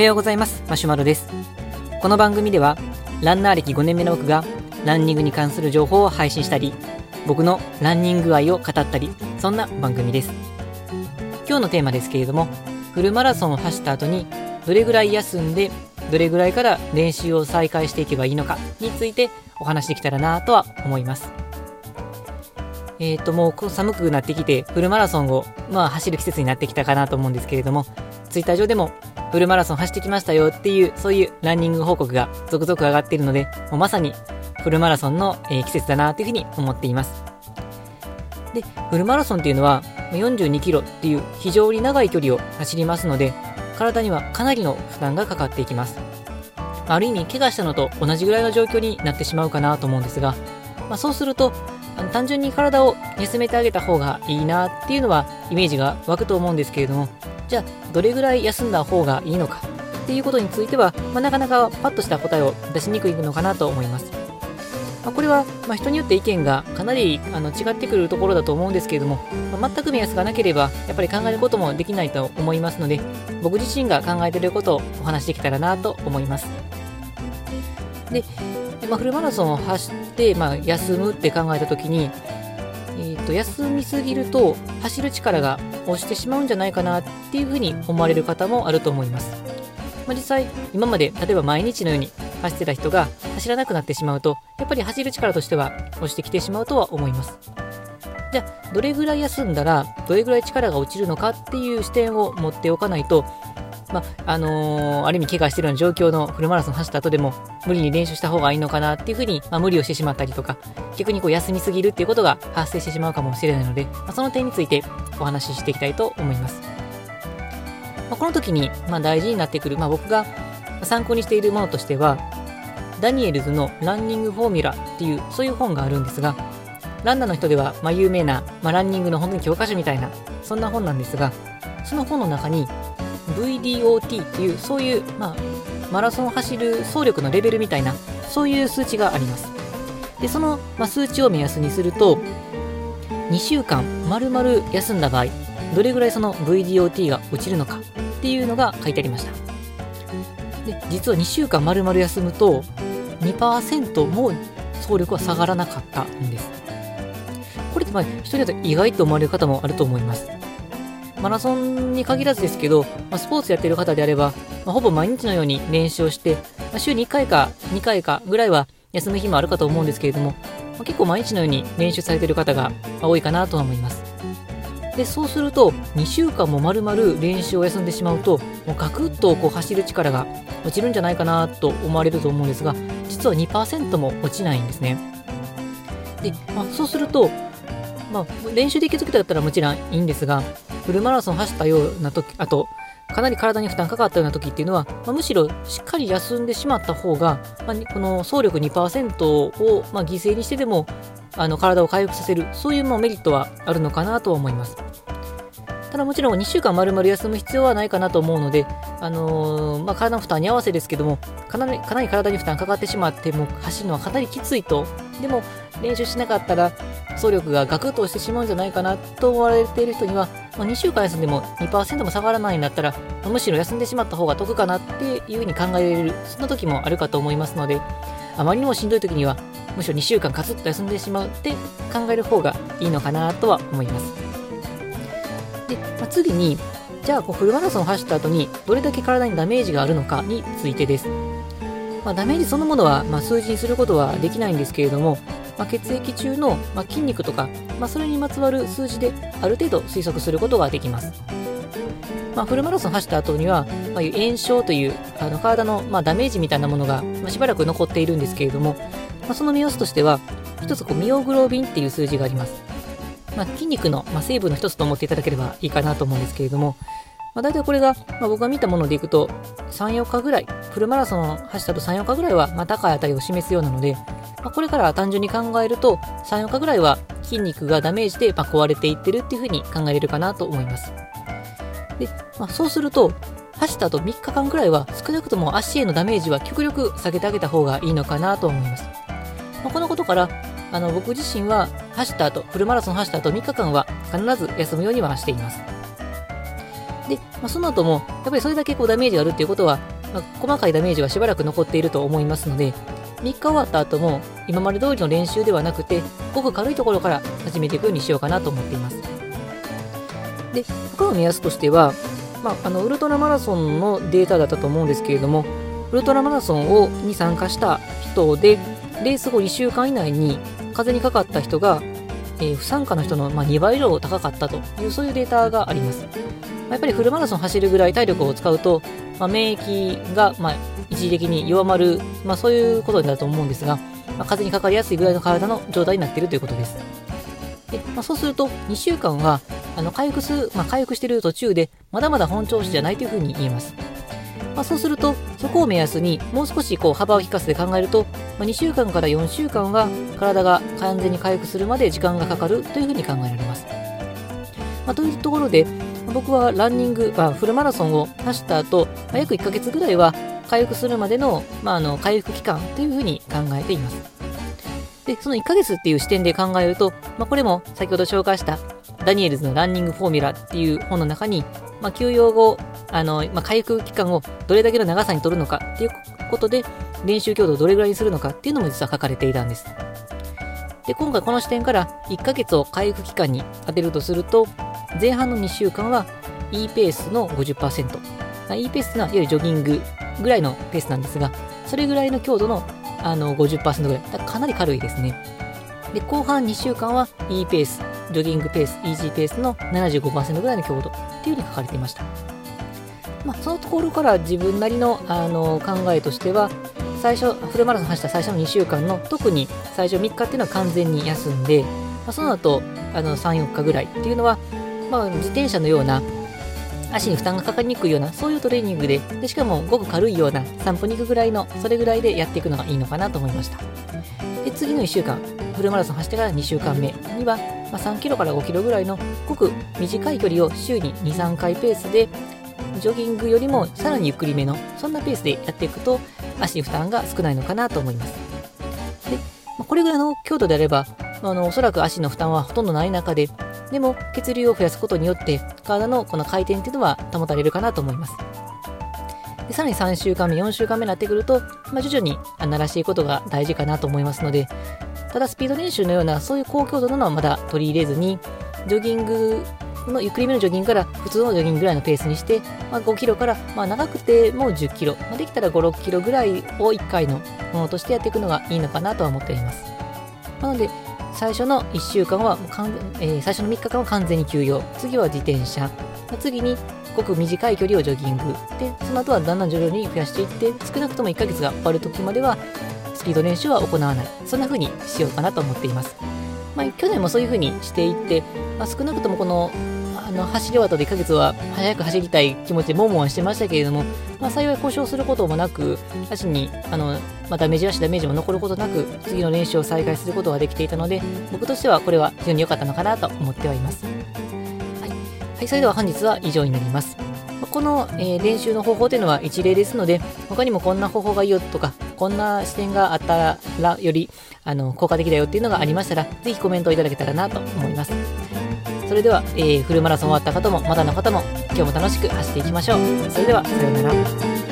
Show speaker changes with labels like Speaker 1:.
Speaker 1: おはようございます。マシュマロです。この番組ではランナー歴5年目の僕がランニングに関する情報を配信したり僕のランニング愛を語ったりそんな番組です。今日のテーマですけれどもフルマラソンを走った後にどれぐらい休んでどれぐらいから練習を再開していけばいいのかについてお話できたらなとは思います。えっ、ー、ともう寒くなってきてフルマラソンをまあ走る季節になってきたかなと思うんですけれどもツイッター上でもフルマラソン走ってきましたよっていうそういうランニング報告が続々上がっているのでもうまさにフルマラソンの、えー、季節だなというふうに思っています。でフルマラソンっていうのは42キロっていう非常に長い距離を走りますので体にはかなりの負担がかかっていきます。ある意味怪我したのと同じぐらいの状況になってしまうかなと思うんですが、まあ、そうするとあの単純に体を休めてあげた方がいいなっていうのはイメージが湧くと思うんですけれどもじゃあどれぐらい休んだ方がいいのか？っていうことについては、まあ、なかなかパッとした答えを出しにくいのかなと思います。まあ、これは、ま人によって意見がかなりあの違ってくるところだと思うんですけれども、まあ、全く目安がなければやっぱり考えることもできないと思いますので僕自身が考えていることをお話しできたらなと思います。で、まあ、フルマラソンを走って、ま、休むって考えた時に、えーと、休みすぎると走る力が落ちてしまうんじゃないかなっていうふうに思われる方もあると思います、まあ、実際今まで例えば毎日のように走ってた人が走らなくなってしまうと、やっぱり走る力としては落ちてきてしまうとは思います。じゃあ、どれぐらい休んだら、どれぐらい力が落ちるのかっていう視点を持っておかないと、まあ、あのー、ある意味怪我してるような状況のフルマラソン走った後でも無理に練習した方がいいのかなっていうふうに、まあ、無理をしてしまったりとか逆にこう休みすぎるっていうことが発生してしまうかもしれないので、まあ、その点についてお話ししていきたいと思います、まあ、この時に、まあ、大事になってくる、まあ、僕が参考にしているものとしてはダニエルズのランニングフォーミュラっていうそういう本があるんですがランナーの人では、ま、有名な、ま、ランニングの本当に教科書みたいなそんな本なんですがその本の中に VDOT っていうそういう、ま、マラソンを走る走力のレベルみたいなそういう数値があります。でその、ま、数値を目安にすると2週間丸々休んだ場合どれぐらいその VDOT が落ちるのかっていうのが書いてありましたで実は2週間丸々休むと2%も総力は下がらなかったんです。これってまあ人によって意外と思われる方もあると思います。マラソンに限らずですけど、まあ、スポーツやってる方であれば、まあ、ほぼ毎日のように練習をして、まあ、週に1回か2回かぐらいは休む日もあるかと思うんですけれども、ま、結構毎日のように練習されてる方が多いかなとは思います。でそうすると2週間も丸々練習を休んでしまうともうガクッとこう走る力が落ちるんじゃないかなと思われると思うんですが実は2%も落ちないんですねで、まあ、そうすると、まあ、練習できる時だったらもちろんいいんですがフルマラソン走ったような時あとかなり体に負担かかったような時っていうのは、まあ、むしろしっかり休んでしまった方が、まあ、この総力2%を、まあ、犠牲にしてでもあの体を回復させるそういうメリットはあるのかなとは思います。ただもちろん2週間丸々休む必要はないかなと思うので、あのー、まあ、体の負担に合わせですけどもかなりかなり体に負担かかってしまっても走るのはかなりきついと。でも練習しなかったら走力がガクッとしてしまうんじゃないかなと思われている人には、まあ、2週間休んでも2%も下がらないんだったら、むしろ休んでしまった方が得かなっていうふうに考えられるそんな時もあるかと思いますのであまりにもしんどい時にはむしろ2週間カツッと休んでしまうって考える方がいいのかなとは思います。で、まあ、次に、じゃあこうフルマラソンを走った後にどれだけ体にダメージがあるのかについてです。まあ、ダメージそのものは、まあ、数字にすることはできないんですけれども、まあ、血液中の、ま筋肉とか、まそれにまつわる数字である程度推測することができます。まあ、フルマラソン走った後には、まあ、炎症というあの体の、まあ、ダメージみたいなものが、まあ、しばらく残っているんですけれども、まあ、その目安としては、一つこうミオグロビンっていう数字があります。まあ、筋肉の、まあ、成分の一つと思っていただければいいかなと思うんですけれども、まあ、大体これが、まあ、僕が見たものでいくと、3、4日ぐらい、フルマラソンを走ったと3、4日ぐらいは、まあ、高い値を示すようなので、まあ、これから単純に考えると、3、4日ぐらいは筋肉がダメージで、ま、壊れていってるっていうふうに考えれるかなと思います。で、まあ、そうすると、走った後3日間ぐらいは少なくとも足へのダメージは極力下げてあげた方がいいのかなと思います。まあ、このことから、あの僕自身は走った後、フルマラソン走った後3日間は必ず休むようにはしています。で、まあ、その後も、やっぱりそれだけこうダメージがあるっていうことは、まあ、細かいダメージはしばらく残っていると思いますので、3日終わった後も、今まで通りの練習ではなくて、ごく軽いところから始めていくようにしようかなと思っています。で、他の目安としては、まあ、あのウルトラマラソンのデータだったと思うんですけれども、ウルトラマラソンをに参加した人で、レース後1週間以内に風にかかった人が、えー、不参加の人の、ま、2倍以上高かったという、そういうデータがあります。ま、やっぱりフルマラソン走るぐらい体力を使うと、まあ、免疫が、まあ、一時的に弱まる、まあ、そういうことになると思うんですが、まあ、風邪にかかりやすいぐらいの体の状態になっているということです。でまあ、そうすると、2週間はあの回復す、まあ、回復している途中で、まだまだ本調子じゃないというふうに言えます。まあ、そうすると、そこを目安にもう少しこう幅を利かせて考えると、まあ、2週間から4週間は体が完全に回復するまで時間がかかるというふうに考えられます。まあ、というところで、僕はランニング、まあ、フルマラソンを走った後、まあ、約1ヶ月ぐらいは回復するまでの,、まあ、あの回復期間というふうに考えています。で、その1ヶ月っていう視点で考えると、まあ、これも先ほど紹介したダニエルズのランニングフォーミュラっていう本の中に、まあ、休養後、あの、まあ、回復期間をどれだけの長さに取るのかっていうことで、練習強度をどれぐらいにするのかっていうのも実は書かれていたんです。で、今回この視点から1ヶ月を回復期間に当てるとすると、前半の2週間は E ペースの50%。E ペースというのはいわゆるジョギングぐらいのペースなんですが、それぐらいの強度のあの50%ぐらい。だかなり軽いですね。で、後半2週間は E ペース、ジョギングペース、イージーペースの75%ぐらいの強度っていう風に書かれていました。まあ、そのところから自分なりのあの考えとしては、最初、フルマラソン走った最初の2週間の、特に最初3日っていうのは完全に休んで、まあ、その後、あの3、4日ぐらいっていうのは、まあ、自転車のような足に負担がかかりにくいような、そういうトレーニングで、でしかもごく軽いような散歩に行くぐらいの、それぐらいでやっていくのがいいのかなと思いました。で、次の1週間、フルマラソン走ってから2週間目には、まあ、3キロから5キロぐらいのごく短い距離を週に2、3回ペースで、ジョギングよりもさらにゆっくりめの、そんなペースでやっていくと、足に負担が少ないのかなと思います。で、これぐらいの強度であれば、あのおそらく足の負担はほとんどない中で、でも血流を増やすことによって体のこの回転っていうのは保たれるかなと思います。でさらに3週間目、4週間目になってくると、まあ、徐々に慣らしていくことが大事かなと思いますので、ただスピード練習のようなそういう高強度なのはまだ取り入れずに、ジョギングのゆっくりめのジョギングから普通のジョギングぐらいのペースにして、まあ、5キロから、まあ、長くてもう10キロ、まあ、できたら5、6キロぐらいを1回のものとしてやっていくのがいいのかなとは思っております。なので、最初の1週間はかん、えー、最初の3日間は完全に休養。次は自転車。次にごく短い距離をジョギング。で、その後はだんだん徐々に増やしていって、少なくとも1ヶ月が終わる時までは、スピード練習は行わない。そんな風にしようかなと思っています。まあ、去年もそういう風にしていって、まあ、少なくともこのあの走り終わった1ヶ月は早く走りたい気持ちでもんもんしてましたけれども、まあ、幸い故障することもなく、足にあの、まあ、ダメージ足ダメージも残ることなく、次の練習を再開することができていたので、僕としてはこれは非常に良かったのかなと思ってはいます。はい、はい、それでは本日は以上になります。この、えー、練習の方法というのは一例ですので、他にもこんな方法がいいよとか、こんな視点があったらよりあの効果的だよっていうのがありましたら、ぜひコメントをいただけたらなと思います。それでは、えー、フルマラソン終わった方もまだの方も今日も楽しく走っていきましょう。それではさようなら。